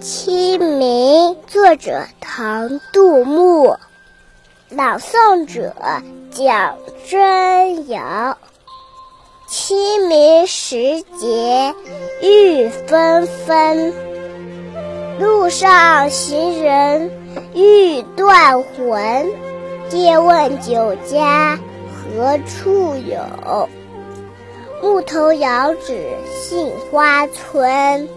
清明作者唐杜牧朗诵者蒋真尧。清明时节雨纷纷路上行人欲断魂借问酒家何处有？牧童遥指杏花村